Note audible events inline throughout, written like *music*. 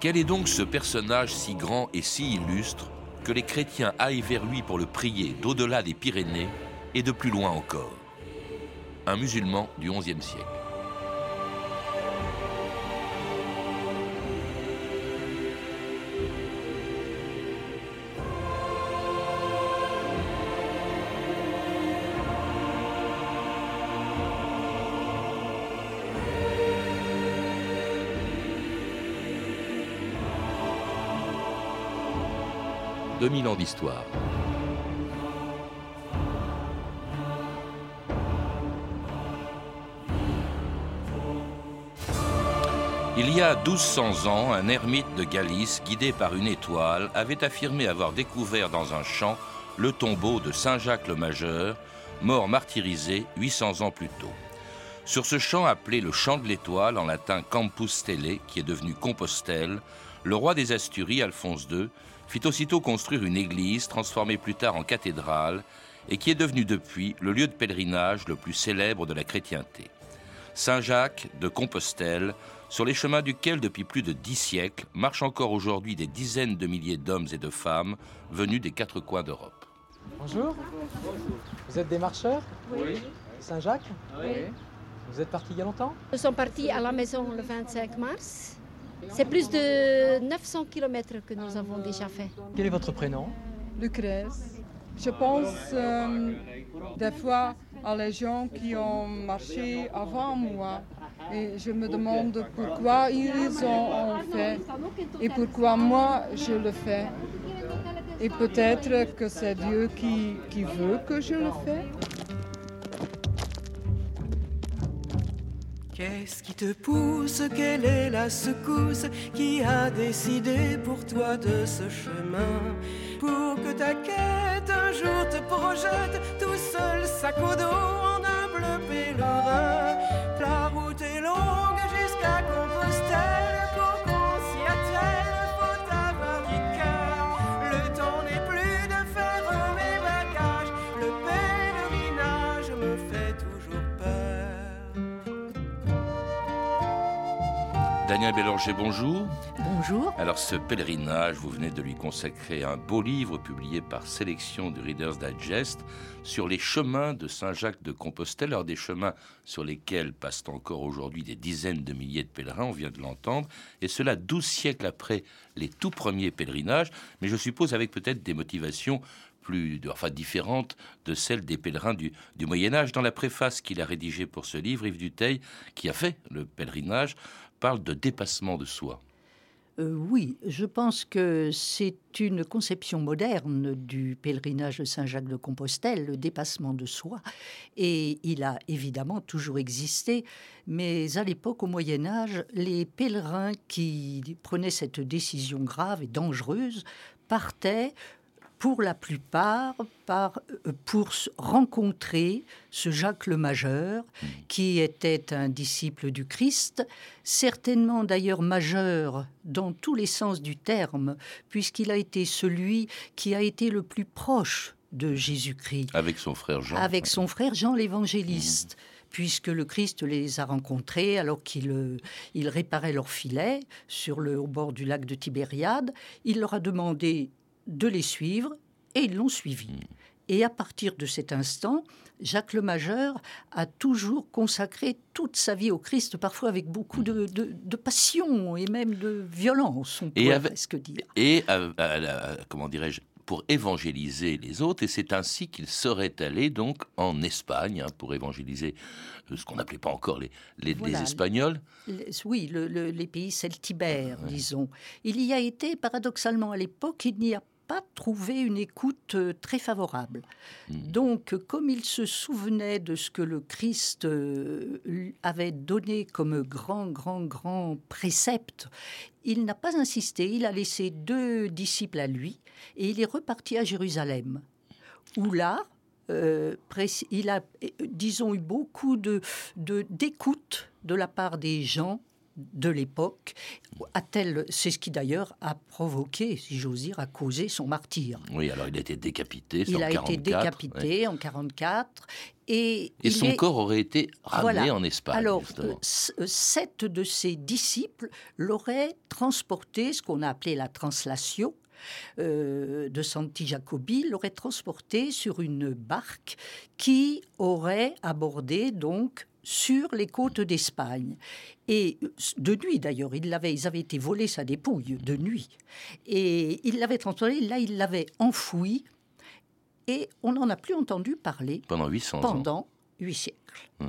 Quel est donc ce personnage si grand et si illustre que les chrétiens aillent vers lui pour le prier d'au-delà des Pyrénées et de plus loin encore? Un musulman du XIe siècle. 2000 ans d'histoire. Il y a 1200 ans, un ermite de Galice, guidé par une étoile, avait affirmé avoir découvert dans un champ le tombeau de Saint Jacques le Majeur, mort martyrisé 800 ans plus tôt. Sur ce champ appelé le champ de l'étoile, en latin Campus Stelle, qui est devenu Compostelle, le roi des Asturies, Alphonse II, fit aussitôt construire une église transformée plus tard en cathédrale et qui est devenue depuis le lieu de pèlerinage le plus célèbre de la chrétienté. Saint-Jacques de Compostelle, sur les chemins duquel depuis plus de dix siècles marchent encore aujourd'hui des dizaines de milliers d'hommes et de femmes venus des quatre coins d'Europe. Bonjour. Vous êtes des marcheurs Oui. Saint-Jacques Oui. Vous êtes partis il y a longtemps Nous sommes partis à la maison le 25 mars. C'est plus de 900 km que nous avons déjà fait. Quel est votre prénom Lucrèce. Je pense euh, des fois à les gens qui ont marché avant moi. Et je me demande pourquoi ils ont fait et pourquoi moi je le fais. Et peut-être que c'est Dieu qui, qui veut que je le fais. Qu'est-ce qui te pousse? Quelle est la secousse qui a décidé pour toi de ce chemin? Pour que ta quête un jour te projette tout seul, sac au dos, en humble pèlerin. La route est longue jusqu'à Daniel Bélanger, bonjour. Bonjour. Alors ce pèlerinage, vous venez de lui consacrer un beau livre publié par Sélection du Reader's Digest sur les chemins de Saint-Jacques de Compostelle, alors des chemins sur lesquels passent encore aujourd'hui des dizaines de milliers de pèlerins, on vient de l'entendre, et cela douze siècles après les tout premiers pèlerinages, mais je suppose avec peut-être des motivations plus, enfin différentes de celles des pèlerins du, du Moyen Âge. Dans la préface qu'il a rédigée pour ce livre, Yves Duteil, qui a fait le pèlerinage, parle de dépassement de soi. Euh, oui, je pense que c'est une conception moderne du pèlerinage de Saint-Jacques de Compostelle, le dépassement de soi. Et il a évidemment toujours existé, mais à l'époque, au Moyen Âge, les pèlerins qui prenaient cette décision grave et dangereuse partaient pour la plupart par, euh, pour rencontrer ce Jacques le Majeur, qui était un disciple du Christ, certainement d'ailleurs majeur dans tous les sens du terme, puisqu'il a été celui qui a été le plus proche de Jésus-Christ Avec son frère Jean. avec son frère Jean l'évangéliste. Puisque le Christ les a rencontrés alors qu'il euh, il réparait leur filet sur le, au bord du lac de Tibériade, il leur a demandé de les suivre et ils l'ont suivi. Et à partir de cet instant, Jacques le Majeur a toujours consacré toute sa vie au Christ, parfois avec beaucoup de, de- de passion et même de violence, on Et pourrait presque dire. et à- à la- comment dirais-je pour évangéliser les autres et c'est ainsi qu'il serait allé donc en Espagne hein, pour évangéliser euh, ce qu'on n'appelait pas encore les, les. Espagnols Les- Oui, le- le- les pays celtibères, disons. Il y a été, paradoxalement, à l'époque, il n'y a pas trouvé une écoute euh, très favorable. Donc, comme il se souvenait de ce que le Christ euh, avait donné comme grand, grand, grand précepte, il n'a pas insisté. Il a laissé deux disciples à lui et il est reparti à Jérusalem, où là, euh, il a, disons, eu beaucoup de de- d'écoute de, la part des gens de l'époque, c'est ce qui d'ailleurs a provoqué, si j'ose dire, a causé son martyr. oui alors il a été décapité Il en a 44, été décapité ouais. en 44 Et, et son corps aurait été ramené en Espagne. Alors, euh, sept de ses disciples l'auraient transporté, ce qu'on a appelé la translation, euh, de Santi Jacobi l'aurait transporté sur une barque qui aurait abordé donc sur les côtes d'Espagne. Et de nuit d'ailleurs, ils, ils avaient été volés sa dépouille de nuit. Et il l'avait transporté, là il l'avait enfoui et on n'en a plus entendu parler. Pendant 800 pendant huit siècles. Mmh.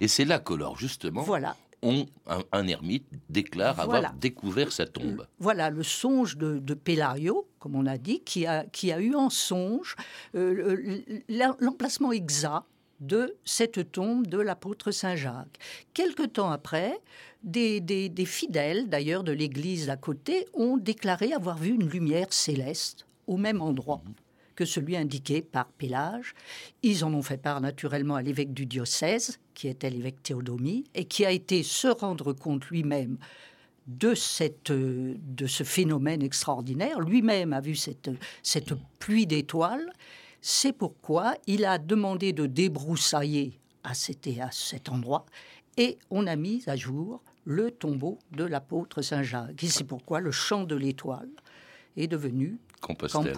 Et c'est là que, justement, voilà on, un, ermite déclare avoir découvert sa tombe. Voilà le songe de, de comme on a dit, qui a, qui a eu en songe euh, l'emplacement exact de cette tombe de l'apôtre Saint Jacques. Quelque temps après, des, fidèles, d'ailleurs de l'église à côté, ont déclaré avoir vu une lumière céleste au même endroit. Que celui indiqué par Pélage. Ils en ont fait part naturellement à l'évêque du diocèse, qui était l'évêque Théodomie, et qui a été se rendre compte lui-même de, cette, de ce phénomène extraordinaire. Lui-même a vu cette, cette pluie d'étoiles. C'est pourquoi il a demandé de débroussailler à cet, à cet endroit et on a mis à jour le tombeau de l'apôtre Saint Jacques. Et c'est pourquoi le chant de l'étoile est devenu Compostelle.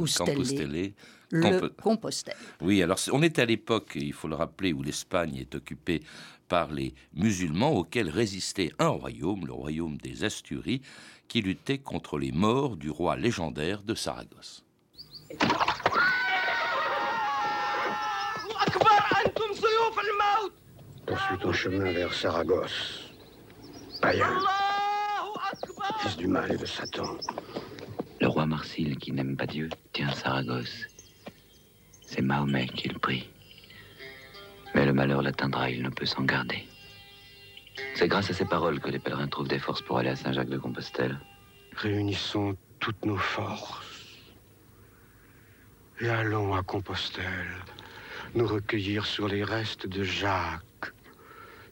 Compostelle. Oui, alors on est à l'époque, il faut le rappeler, où l'Espagne est occupée par les musulmans auxquels résistait un royaume, le royaume des Asturies, qui luttait contre les morts du roi légendaire de Saragosse. Poursuis ton chemin vers Saragosse. Païen, fils du mal et de Satan. Le roi Marsile, qui n'aime pas Dieu, tient Saragosse. C'est Mahomet qui le prie. Mais le malheur l'atteindra, il ne peut s'en garder. C'est grâce à ces paroles que les pèlerins trouvent des forces pour aller à Saint-Jacques de Compostelle. Réunissons toutes nos forces et allons à Compostelle nous recueillir sur les restes de Jacques,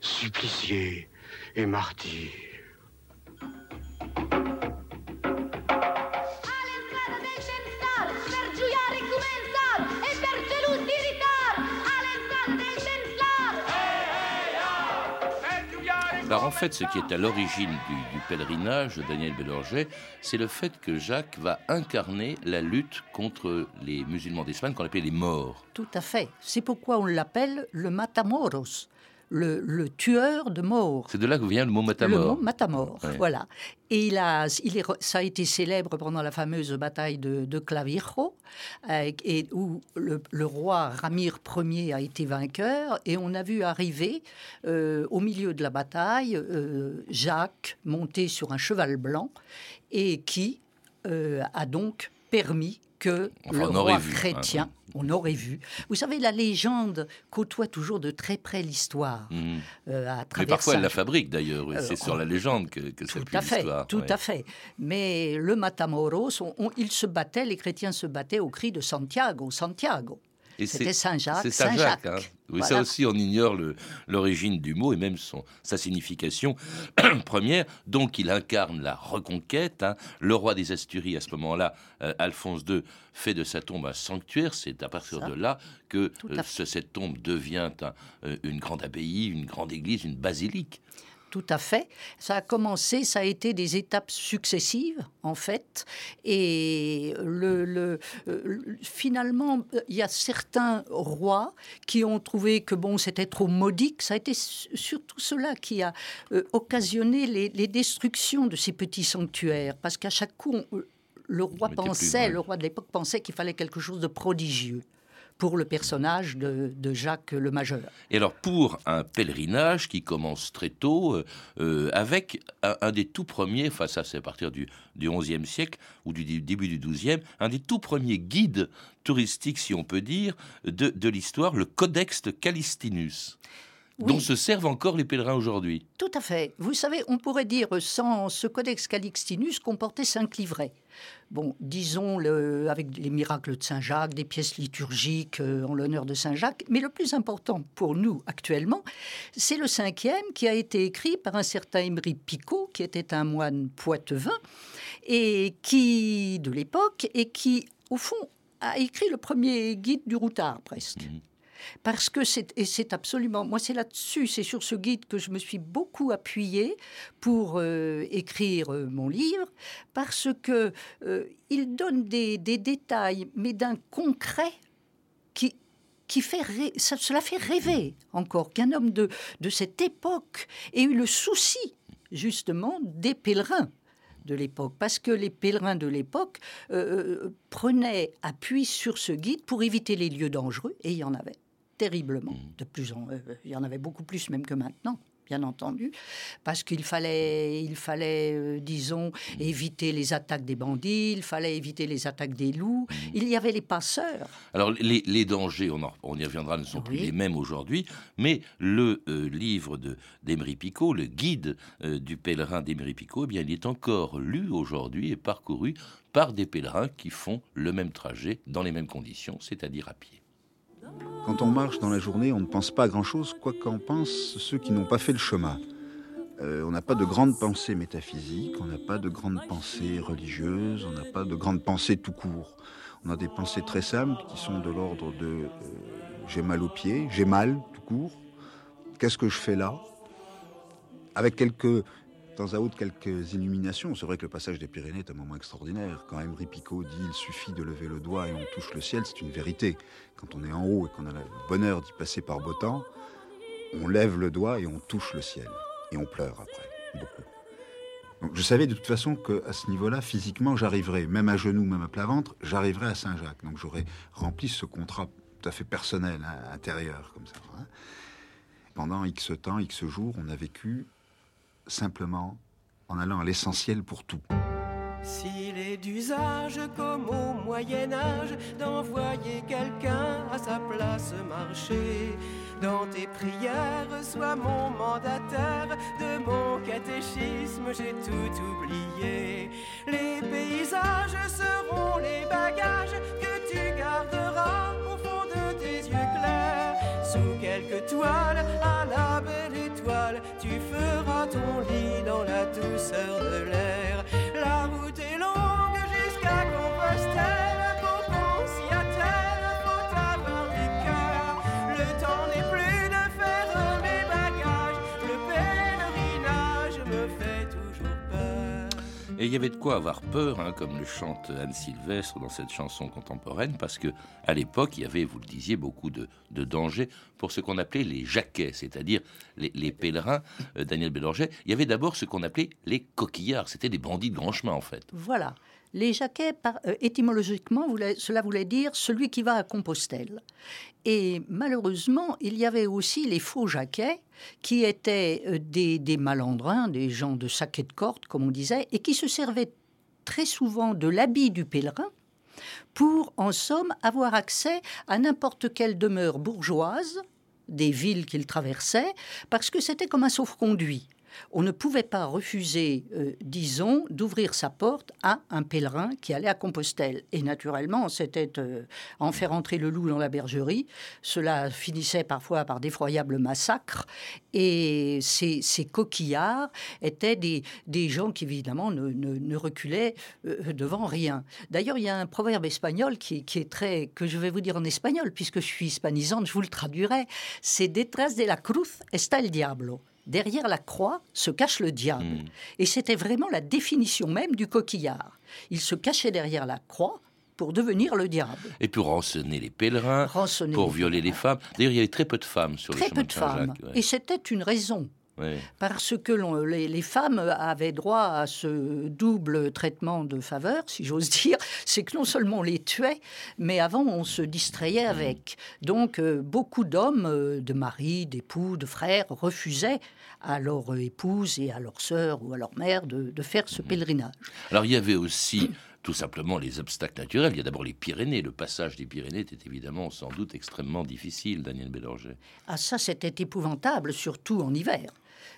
supplicié et martyr. Fait, ce qui est à l'origine du, pèlerinage de Daniel Bellorget, c'est le fait que Jacques va incarner la lutte contre les musulmans d'Espagne qu'on appelle les morts. Tout à fait. C'est pourquoi on l'appelle le Matamoros le, tueur de morts. C'est de là que vient le mot matamor. Le mot matamor, voilà. Et il a, il est, ça a été célèbre pendant la fameuse bataille de, de Clavijo, euh, et où le, roi Ramir Ier a été vainqueur, et on a vu arriver euh, au milieu de la bataille euh, Jacques monté sur un cheval blanc, et qui a donc permis que le roi hein, chrétien, on aurait vu. Vous savez, la légende côtoie toujours de très près l'histoire. Mhm. Euh, Mais parfois, elle la fabrique d'ailleurs. c'est sur la légende que, que tout à fait, Tout à fait. Mais le Matamoros, il se battait, les chrétiens se battaient au cri de Santiago, Santiago. C'était Saint-Jacques. C'est Saint-Jacques. Hein. Oui, ça aussi, on ignore l'origine du mot et même son, sa signification *clears throat* première. Donc, il incarne la reconquête. Hein. Le roi des Asturies, à ce moment-là, euh, Alphonse II, fait de sa tombe un sanctuaire. C'est à partir de là que euh, cette tombe devient euh, une grande abbaye, une grande église, une basilique tout à fait. Ça a commencé, ça a été des étapes successives, en fait. Et le, euh, finalement, il y a certains rois qui ont trouvé que bon, c'était trop modique. Ça a été surtout cela qui a euh, occasionné les, destructions de ces petits sanctuaires. Parce qu'à chaque coup, le roi pensait, le roi de l'époque pensait qu'il fallait quelque chose de prodigieux pour le personnage de, Jacques le Majeur. Et alors pour un pèlerinage qui commence très tôt, euh, euh, avec un, des tout premiers, enfin ça c'est à partir du, du 11e siècle ou du début du 12e, un des tout premiers guides touristiques, si on peut dire, de, de l'histoire, le Codex Calistinus dont se servent encore les pèlerins aujourd'hui. Tout à fait. Vous savez, on pourrait dire sans ce codex Calixtinus comportait cinq livrets. Bon, disons le, avec les miracles de Saint Jacques, des pièces liturgiques euh, en l'honneur de Saint Jacques, mais le plus important pour nous actuellement, c'est le cinquième qui a été écrit par un certain Emery Picot, qui était un moine poitevin et qui de l'époque et qui, au fond, a écrit le premier guide du routard presque. Mmh. Parce que c'est et c'est absolument moi c'est là-dessus c'est sur ce guide que je me suis beaucoup appuyée pour euh, écrire euh, mon livre parce que euh, il donne des, des détails mais d'un concret qui qui fait ça, cela fait rêver encore qu'un homme de de cette époque ait eu le souci justement des pèlerins de l'époque, parce que les pèlerins de l'époque prenaient appui sur ce guide pour éviter les lieux dangereux, et il y en avait terriblement, de plus en, euh, il y en avait beaucoup plus même que maintenant. Bien entendu, parce qu'il fallait, il fallait, euh, disons, éviter les attaques des bandits, il fallait éviter les attaques des loups. Il y avait les passeurs. Alors, les, les dangers, on, en- on y reviendra, ne sont plus Oui. les mêmes aujourd'hui, mais le euh, livre de- d'Emery Picot, le guide euh, du pèlerin d'Emery Picot, eh bien, il est encore lu aujourd'hui et parcouru par des pèlerins qui font le même trajet dans les mêmes conditions, c'est-à-dire à pied. Quand on marche dans la journée, on ne pense pas à grand-chose, quoi qu'en pensent ceux qui n'ont pas fait le chemin. Euh, on n'a pas de grandes pensées métaphysiques, on n'a pas de grandes pensées religieuses, on n'a pas de grandes pensées tout court. On a des pensées très simples qui sont de l'ordre de euh, j'ai mal aux pieds, j'ai mal tout court, qu'est-ce que je fais là? Avec quelques, temps à autre, quelques illuminations. C'est vrai que le passage des Pyrénées est un moment extraordinaire. Quand Emery Picot dit il suffit de lever le doigt et on touche le ciel, c'est une vérité. Quand on est en haut et qu'on a le bonheur d'y passer par beau temps, on lève le doigt et on touche le ciel. Et on pleure après, beaucoup. Donc je savais de toute façon qu'à ce niveau-là, physiquement, j'arriverais, même à genoux, même à plat ventre, j'arriverais à Saint-Jacques. Donc j'aurais rempli ce contrat tout à fait personnel, hein, intérieur, comme ça. hein. Pendant X temps, X jours, on a vécu simplement en allant à l'essentiel pour tout. S'il est d'usage, comme au Moyen-Âge, d'envoyer quelqu'un à sa place marcher, dans tes prières, sois mon mandataire, de mon catéchisme, j'ai tout oublié. Les paysages seront les bagages que la douceur de l'air. Et il y avait de quoi avoir peur, hein, comme le chante Anne Sylvestre dans cette chanson contemporaine, parce que à l'époque, il y avait, vous le disiez, beaucoup de, dangers pour ce qu'on appelait les jaquets, c'est-à-dire les, pèlerins. euh, Daniel Bélanger, il y avait d'abord ce qu'on appelait les coquillards, c'était des bandits de grand chemin en fait. Voilà. Les jaquets, euh, étymologiquement, cela voulait dire celui qui va à Compostelle. Et malheureusement, il y avait aussi les faux jaquets, qui étaient euh, des, des malandrins, des gens de saquet de corde, comme on disait, et qui se servaient très souvent de l'habit du pèlerin pour, en somme, avoir accès à n'importe quelle demeure bourgeoise des villes qu'il traversait, parce que c'était comme un sauf-conduit. On ne pouvait pas refuser, euh, disons, d'ouvrir sa porte à un pèlerin qui allait à Compostelle. Et naturellement, c'était euh, en faire entrer le loup dans la bergerie. Cela finissait parfois par d'effroyables massacres. Et ces, coquillards étaient des, gens qui, évidemment, ne, reculaient euh, devant rien. D'ailleurs, il y a un proverbe espagnol qui, est très. que je vais vous dire en espagnol, puisque je suis hispanisante, je vous le traduirai. C'est Detrás de la cruz está el diablo. Derrière la croix se cache le diable. Hmm. Et c'était vraiment la définition même du coquillard. Il se cachait derrière la croix pour devenir le diable. Et pour rançonner les pèlerins, Rançonner pour les violer les femmes. D'ailleurs, il y avait très peu de femmes sur le Très chemin peu de femmes. ouais. Et c'était une raison. Parce que les, les femmes avaient droit à ce double traitement de faveur, si j'ose dire, c'est que non seulement on les tuait, mais avant on se distrayait avec. Donc euh, beaucoup d'hommes, euh, de maris, d'époux, de frères, refusaient à leur épouse et à leur sœur ou à leur mère de, de faire ce pèlerinage. Alors il y avait aussi *coughs* tout simplement les obstacles naturels. Il y a d'abord les Pyrénées. Le passage des Pyrénées était évidemment sans doute extrêmement difficile, Daniel Bélanger. Ah ça, c'était épouvantable, surtout en hiver.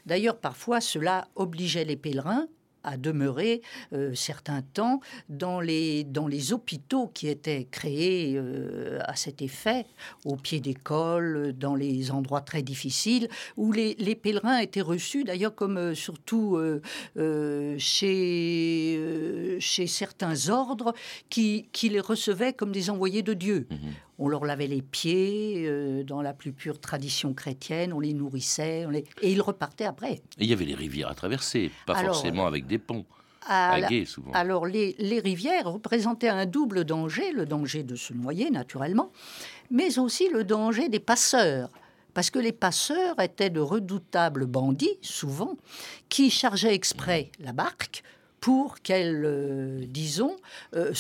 D'ailleurs, parfois, cela obligeait les pèlerins à demeurer euh, certains temps dans les, hôpitaux qui étaient créés euh, à cet effet, au pied d'écoles, dans les endroits très difficiles, où les, pèlerins étaient reçus, d'ailleurs comme euh, surtout chez, certains ordres qui, les recevaient comme des envoyés de Dieu. Mhm. On leur lavait les pieds euh, dans la plus pure tradition chrétienne, on les nourrissait, et ils repartaient après. Et il y avait les rivières à traverser, pas forcément avec des ponts. souvent. Alors les, les rivières représentaient un double danger, le danger de se noyer naturellement, mais aussi le danger des passeurs parce que les passeurs étaient de redoutables bandits, souvent, qui chargeaient exprès la barque pour qu'elle, euh, disons, euh,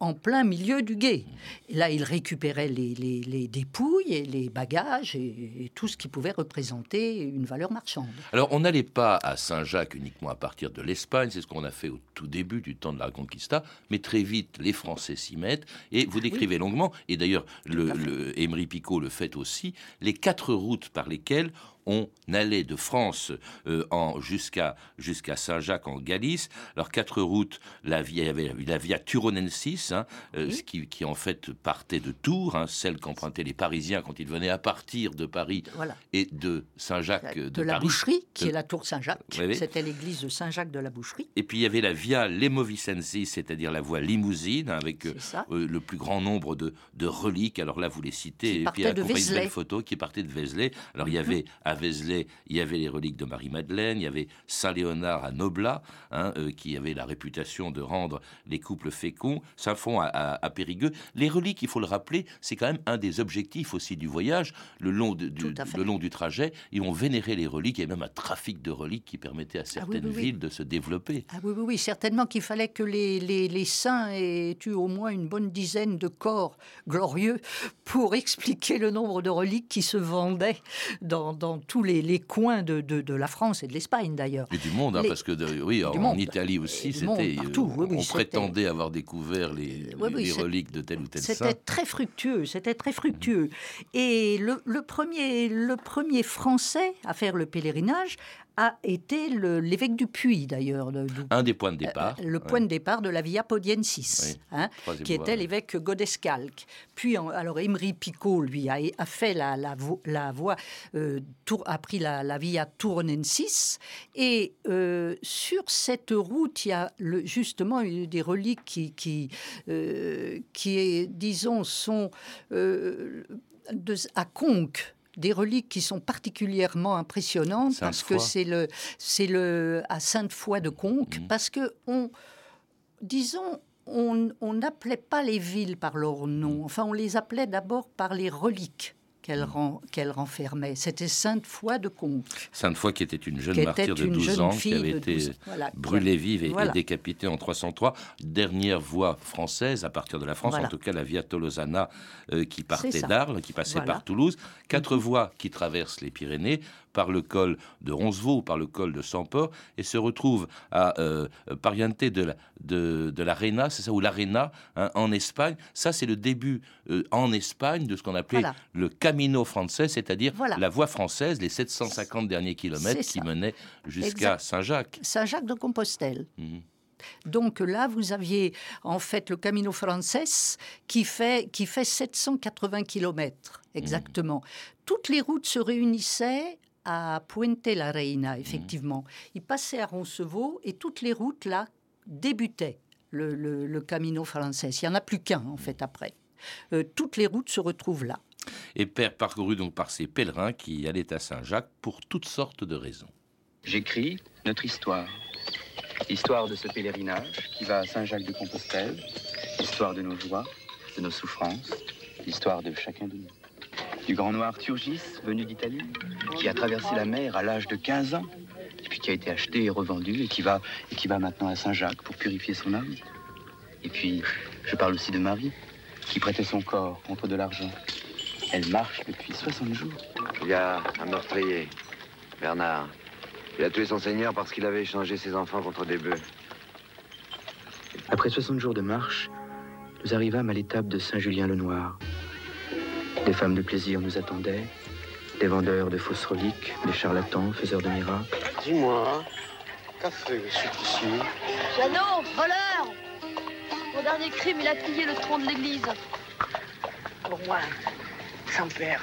en plein milieu du guet. là, il récupérait les, dépouilles et les bagages et, tout ce qui pouvait représenter une valeur marchande. Alors, on n'allait pas à Saint-Jacques uniquement à partir de l'Espagne, c'est ce qu'on a fait au tout début du temps de la Reconquista, mais très vite, les Français s'y mettent, et vous décrivez longuement, et d'ailleurs, le, le Emery Picot le fait aussi, les quatre routes par lesquelles on allait de France euh, jusqu'à jusqu'à Saint-Jacques en Galice. Alors quatre routes, la via, avait la via Turonensis, hein, euh, qui, en fait partait de Tours, hein, celle qu'empruntaient les Parisiens quand ils venaient à partir de Paris et de Saint-Jacques de, de, la Boucherie, qui est la tour Saint-Jacques. C'était l'église de Saint-Jacques de la Boucherie. Et puis il y avait la via Lemovicensis, c'est-à-dire la voie limousine, avec euh, le plus grand nombre de, reliques. Alors là, vous les citez, et puis de une photo qui partait de Vézelay. Alors il y mhm. avait à Vézelay, il y avait les reliques de Marie-Madeleine, il y avait Saint-Léonard à Noblat, hein, euh, qui avait la réputation de rendre les couples féconds, Saint-Fond à, Périgueux. Les reliques, il faut le rappeler, c'est quand même un des objectifs aussi du voyage, le long, du, le long du trajet. Ils ont vénéré les reliques, a même un trafic de reliques qui permettait à ah certaines villes de se développer. Ah oui, oui, oui, certainement qu'il fallait que les, les, les saints aient eu au moins une bonne dizaine de corps glorieux pour *laughs* expliquer le nombre de reliques qui se vendaient dans, dans tous les, coins de, de, la France et de l'Espagne d'ailleurs. Et du monde, hein, parce que oui, en, Italie aussi, c'était, on prétendait avoir découvert les, les reliques de tel ou tel saint. C'était très fructueux, c'était très fructueux. Et le, le, premier, le premier Français à faire le pèlerinage a été l'évêque du Puy, d'ailleurs. Un des points de départ. Euh, le point de départ de la Via Podiensis, hein, qui était l'évêque Godescalque. Puis, alors, Emery Picot, lui, a, fait la, la, voie, euh, a pris la, Via Tournensis. Et euh, sur cette route, il y a le, justement des reliques qui, qui, qui disons, sont de, à Conques des reliques qui sont particulièrement impressionnantes parce que c'est le, c'est le à Sainte-Foy de Conques, mhm. parce que on, disons, on n'appelait pas les villes par leur nom. Mhm. Enfin, on les appelait d'abord par les reliques qu'elle renfermait. C'était Sainte-Foy de Conques. Sainte-Foy qui était une jeune martyre de 12 ans, qui avait été brûlée vive et, décapitée en 303. Dernière voie française à partir de la France, en tout cas la Via Tolosana euh, qui partait d'Arles, qui passait par Toulouse. Quatre voies qui traversent les Pyrénées par le col de Roncevaux, par le col de Samport, et se retrouve à euh, Pariente de la, de, de l'Arena, c'est ça, ou l'Arena, hein, en Espagne. Ça, c'est le début euh, en Espagne de ce qu'on appelait le Camino français, c'est-à-dire la voie française, les 750 derniers kilomètres qui menaient jusqu'à Saint-Jacques. Saint-Jacques de Compostelle. Mhm. Donc là, vous aviez en fait le Camino Frances qui fait, qui fait 780 kilomètres exactement. Mhm. Toutes les routes se réunissaient à Puente la Reina, effectivement. Il passait à Roncevaux et toutes les routes là débutaient le, Camino français. Il n'y en a plus qu'un en fait après. Euh, toutes les routes se retrouvent là. Et père parcouru donc par ces pèlerins qui allaient à Saint-Jacques pour toutes sortes de raisons. J'écris notre histoire. Histoire de ce pèlerinage qui va à Saint-Jacques de Compostelle. Histoire de nos joies, de nos souffrances. L'histoire de chacun de nous du grand noir Turgis, venu d'Italie, qui a traversé la mer à l'âge de 15 ans, et puis qui a été acheté et revendu, et qui va, et qui va maintenant à Saint-Jacques pour purifier son âme. Et puis, je parle aussi de Marie, qui prêtait son corps contre de l'argent. Elle marche depuis 60 jours. Il y a un meurtrier, Bernard. Il a tué son seigneur parce qu'il avait échangé ses enfants contre des bœufs. Après 60 jours de marche, nous arrivâmes à l'étape de Saint-Julien-le-Noir. Des femmes de plaisir nous attendaient, des vendeurs de fausses reliques, des charlatans, faiseurs de miracles. Dis-moi, qu'a fait ce supplicié Jeannot, voleur Mon dernier crime, il a pillé le tronc de l'église. Pour moi, sans père,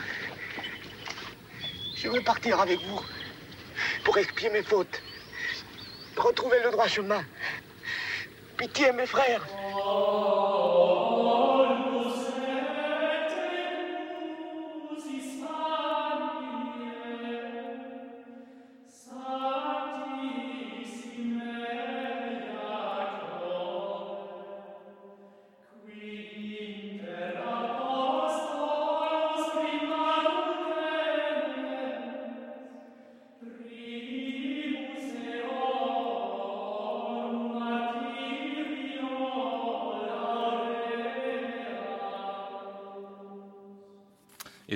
je veux partir avec vous pour expier mes fautes, retrouver le droit chemin. Pitié, mes frères.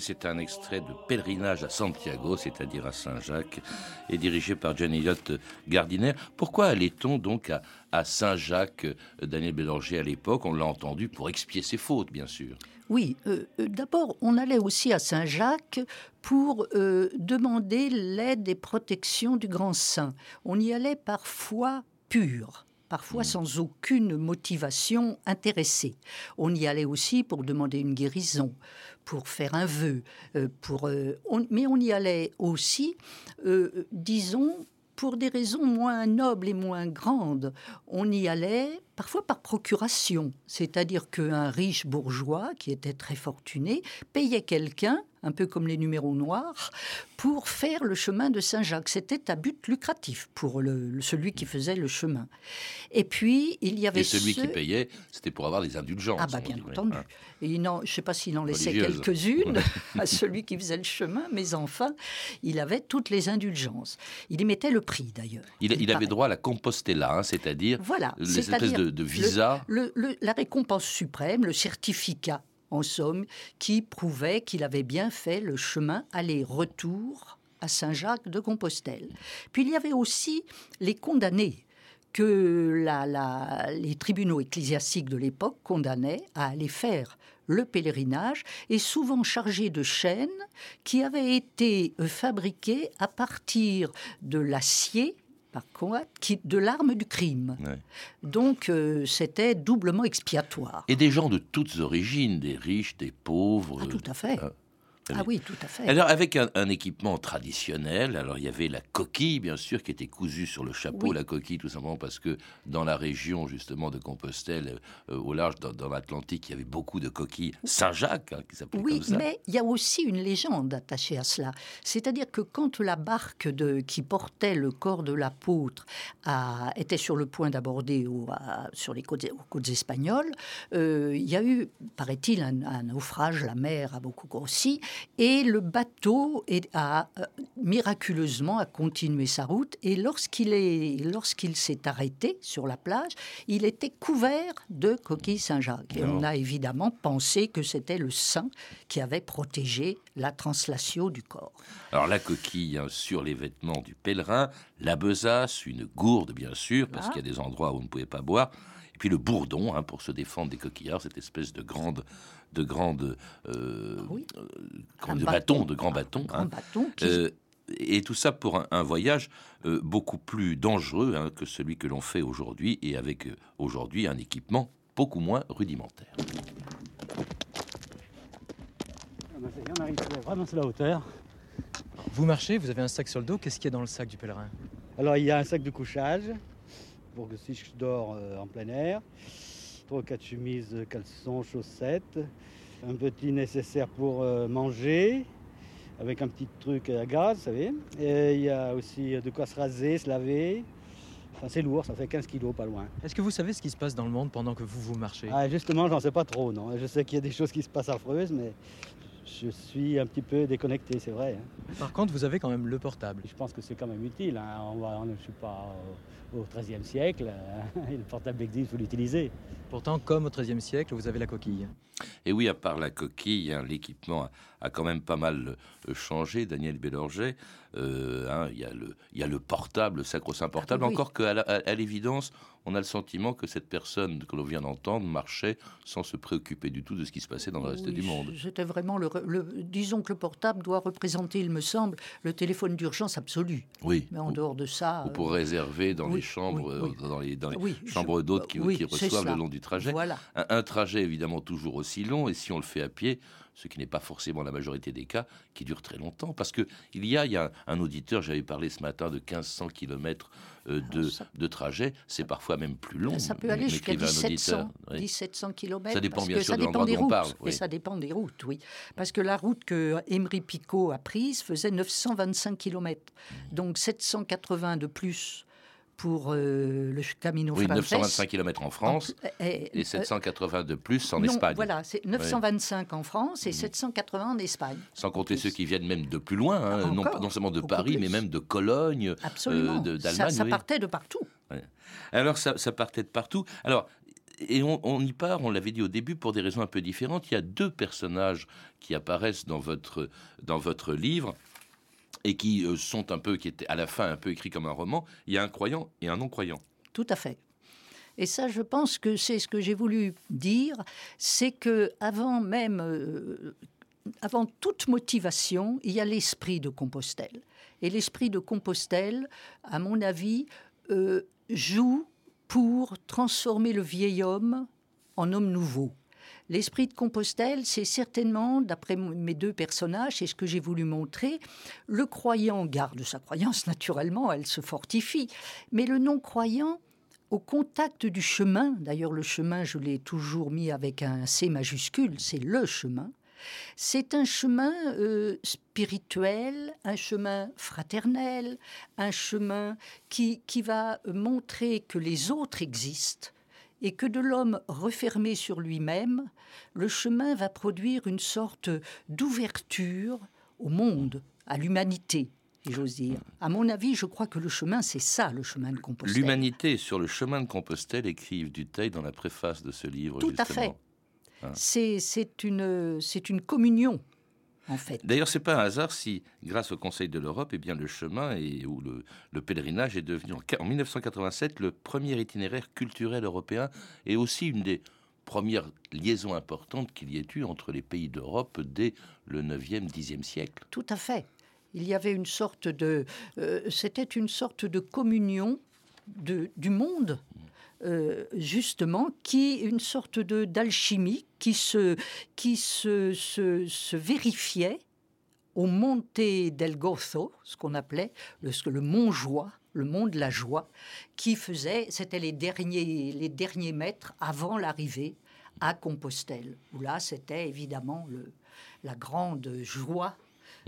C'est un extrait de Pèlerinage à Santiago, c'est-à-dire à Saint-Jacques, et dirigé par John Elliott Gardiner. Pourquoi allait-on donc à, Saint-Jacques, euh, Daniel Bélanger, à l'époque? On l'a entendu pour expier ses fautes, bien sûr. Oui, euh, euh, d'abord, on allait aussi à Saint-Jacques pour demander l'aide et protection du grand saint. On y allait parfois pur parfois mm. sans aucune motivation intéressée. On y allait aussi pour demander une guérison, pour faire un vœu, euh, pour, euh, mais on y allait aussi, euh, disons, pour des raisons moins nobles et moins grandes. On y allait parfois par procuration, c'est-à-dire qu'un riche bourgeois qui était très fortuné payait quelqu'un un peu comme les numéros noirs, pour faire le chemin de Saint-Jacques. C'était à but lucratif pour le, celui qui faisait le chemin. Et puis, il y avait... Et celui qui payait, c'était pour avoir des indulgences. Ah bah bien entendu. Et je ne sais pas s'il en laissait quelques-unes *laughs* à celui qui faisait le chemin, mais enfin, il avait toutes les indulgences. Il y mettait le prix, d'ailleurs. Il, avait droit à la compostella, hein, c'est-à-dire voilà, les espèces de, de visa. la récompense suprême, le certificat en somme, qui prouvait qu'il avait bien fait le chemin aller-retour à Saint-Jacques de Compostelle. Puis il y avait aussi les condamnés que les tribunaux ecclésiastiques de l'époque condamnaient à aller faire le pèlerinage et souvent chargés de chaînes qui avaient été fabriquées à partir de l'acier par qui, de l'arme du crime. Donc euh, c'était doublement expiatoire. Et des gens de toutes origines, des riches, des pauvres. Ah, tout à fait. Euh, ah oui, tout à fait. Alors, avec un, équipement traditionnel, alors il y avait la coquille, bien sûr, qui était cousue sur le chapeau, la coquille, tout simplement parce que dans la région, justement, de Compostelle, euh, au large, dans, l'Atlantique, il y avait beaucoup de coquilles Saint-Jacques, hein, qui s'appelait oui, comme ça. mais il y a aussi une légende attachée à cela. C'est-à-dire que quand la barque de, qui portait le corps de l'apôtre était sur le point d'aborder sur les côtes, aux côtes espagnoles, euh, il y a eu, paraît-il, un, un naufrage, la mer a beaucoup grossi, et le bateau a euh, miraculeusement a continué sa route. Et lorsqu'il lorsqu'il s'est arrêté sur la plage, il était couvert de coquilles Saint-Jacques. Et on a évidemment pensé que c'était le saint qui avait protégé la translation du corps. Alors la coquille hein, sur les vêtements du pèlerin, la besace, une gourde bien sûr, parce qu'il y a des endroits où on ne pouvait pas boire et puis le bourdon, hein, pour se défendre des coquillards, cette espèce de grande, de grande, euh, euh de bâton, de grand bâton. Hein. Euh, et tout ça pour un, voyage euh, beaucoup plus dangereux hein, que celui que l'on fait aujourd'hui, et avec aujourd'hui un équipement beaucoup moins rudimentaire. On arrive vraiment sur la hauteur. Vous marchez, vous avez un sac sur le dos. Qu'est-ce qu'il y a dans le sac du pèlerin? Alors il y a un sac de couchage, pour que si je dors euh, en plein air. Trois quatre chemises, caleçons, chaussettes. Un petit nécessaire pour euh, manger, avec un petit truc à gaz, vous savez. Et il y a aussi de quoi se raser, se laver. Enfin, c'est lourd, ça fait 15 kilos, pas loin. Est-ce que vous savez ce qui se passe dans le monde pendant que vous vous marchez? Ah, Justement, j'en sais pas trop, non. Je sais qu'il y a des choses qui se passent affreuses, mais je suis un petit peu déconnecté, c'est vrai. Hein. Par contre, vous avez quand même le portable. Je pense que c'est quand même utile. Hein. On va, je ne suis pas au XIIIe siècle. *laughs* le portable existe, il faut l'utiliser. Pourtant, comme au XIIIe siècle, vous avez la coquille. Et oui, à part la coquille, hein, l'équipement a, quand même pas mal euh, changé, Daniel Bélorget. Euh, il, y a le, il y a le portable, le sacro-saint portable. Ah Encore qu'à l'évidence, on a le sentiment que cette personne que l'on vient d'entendre marchait sans se préoccuper du tout de ce qui se passait dans le reste du monde. C'était vraiment le, Disons que le portable doit représenter, il me semble, le téléphone d'urgence absolu. Oui. Mais en dehors de ça. Ou pour euh, réserver dans les chambres, euh, dans les, dans les chambres d'hôtes qui, qui, reçoivent le long du trajet. Voilà. Un, trajet évidemment toujours aussi long, et si on le fait à pied, ce qui n'est pas forcément la majorité des cas, qui dure très longtemps. Parce qu'il y a, il y a un auditeur, j'avais parlé ce matin de 1500 km euh, de, de trajet, c'est parfois même plus long. Ça peut aller jusqu'à 1700, 1700 km. Ça dépend bien sûr de l'endroit dont on parle. Et ça dépend des routes, oui. Parce que la route que Emery Picot a prise faisait 925 km. Donc 780 de plus pour euh, le Camino oui, 925 km en France et, 780 de plus en non, Espagne. Voilà, c'est 925 en France et 780 en Espagne. Sans compter ceux qui viennent même de plus loin, hein, non, non, seulement de Paris, mais même de Cologne, euh, d'Allemagne. ça, partait de partout. Alors ça, ça, partait de partout. Alors et on, y part, on l'avait dit au début, pour des raisons un peu différentes. Il y a deux personnages qui apparaissent dans votre, dans votre livre et qui euh, sont un peu, qui étaient à la fin un peu écrits comme un roman. Il y a un croyant et un non-croyant. Tout à fait. Et ça, je pense que c'est ce que j'ai voulu dire, c'est que avant même, euh, avant toute motivation, il y a l'esprit de Compostelle. Et l'esprit de Compostelle, à mon avis, euh, joue pour transformer le vieil homme en homme nouveau. L'esprit de Compostelle, c'est certainement, d'après mes deux personnages, c'est ce que j'ai voulu montrer, le croyant garde sa croyance *laughs* naturellement, elle se fortifie, mais le non-croyant, au contact du chemin, d'ailleurs le chemin je l'ai toujours mis avec un C majuscule, c'est le chemin, c'est un chemin euh, spirituel, un chemin fraternel, un chemin qui, qui va montrer que les autres existent et que de l'homme refermé sur lui-même, le chemin va produire une sorte d'ouverture au monde, à l'humanité, j'ose dire. À mon avis, je crois que le chemin, c'est ça, le chemin de Compostelle. L'humanité sur le chemin de Compostelle, écrive Duteil dans la préface de ce livre. Tout à fait. Hein. C'est une, une communion. En fait. D'ailleurs, c'est pas un hasard si, grâce au Conseil de l'Europe, eh bien le chemin et ou le, le, pèlerinage est devenu en, 1987 le premier itinéraire culturel européen et aussi une des premières liaisons importantes qu'il y ait eu entre les pays d'Europe dès le 9e, 10e siècle. Tout à fait. Il y avait une sorte de, euh, c'était une sorte de communion de, du monde euh, justement, qui une sorte de d'alchimie qui se qui se, se, vérifiait au Monte del Gozo, ce qu'on appelait le, le mont joie, le mont de la joie, qui faisait, c'était les derniers les derniers mètres avant l'arrivée à Compostelle, où là c'était évidemment le, la grande joie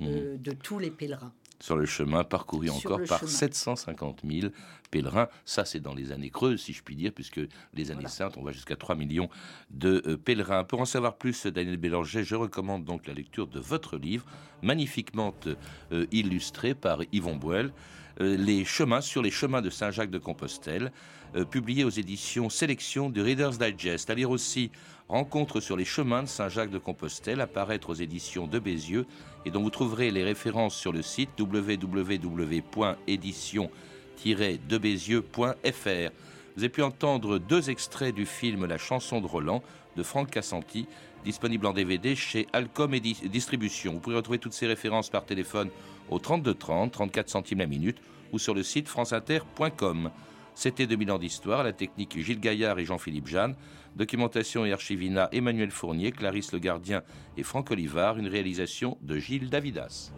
euh, mmh. de tous les pèlerins sur le chemin parcouru encore par 750 000 pèlerins. Ça, c'est dans les années creuses, si je puis dire, puisque les années saintes, on va jusqu'à 3 millions de euh, pèlerins. Pour en savoir plus, Daniel Bélanger, je recommande donc la lecture de votre livre, magnifiquement euh, illustré par Yvon Boel. Euh, les chemins sur les chemins de Saint-Jacques de Compostelle, publié aux éditions Sélection du Reader's Digest. À lire aussi Rencontre sur les chemins de Saint-Jacques de Compostelle, apparaître aux éditions de Bézieux, et dont vous trouverez les références sur le site www.édition-debézieux.fr. Vous avez pu entendre deux extraits du film La chanson de Roland de Franck Cassanti, disponible en DVD chez Alcom Distribution. Vous pourrez retrouver toutes ces références par téléphone au 32 30, 34 centimes la minute, ou sur le site franceinter.com. C'était 2000 ans d'histoire, la technique Gilles Gaillard et Jean-Philippe Jeanne, documentation et archivina Emmanuel Fournier, Clarisse Le Gardien et Franck Olivard, une réalisation de Gilles Davidas.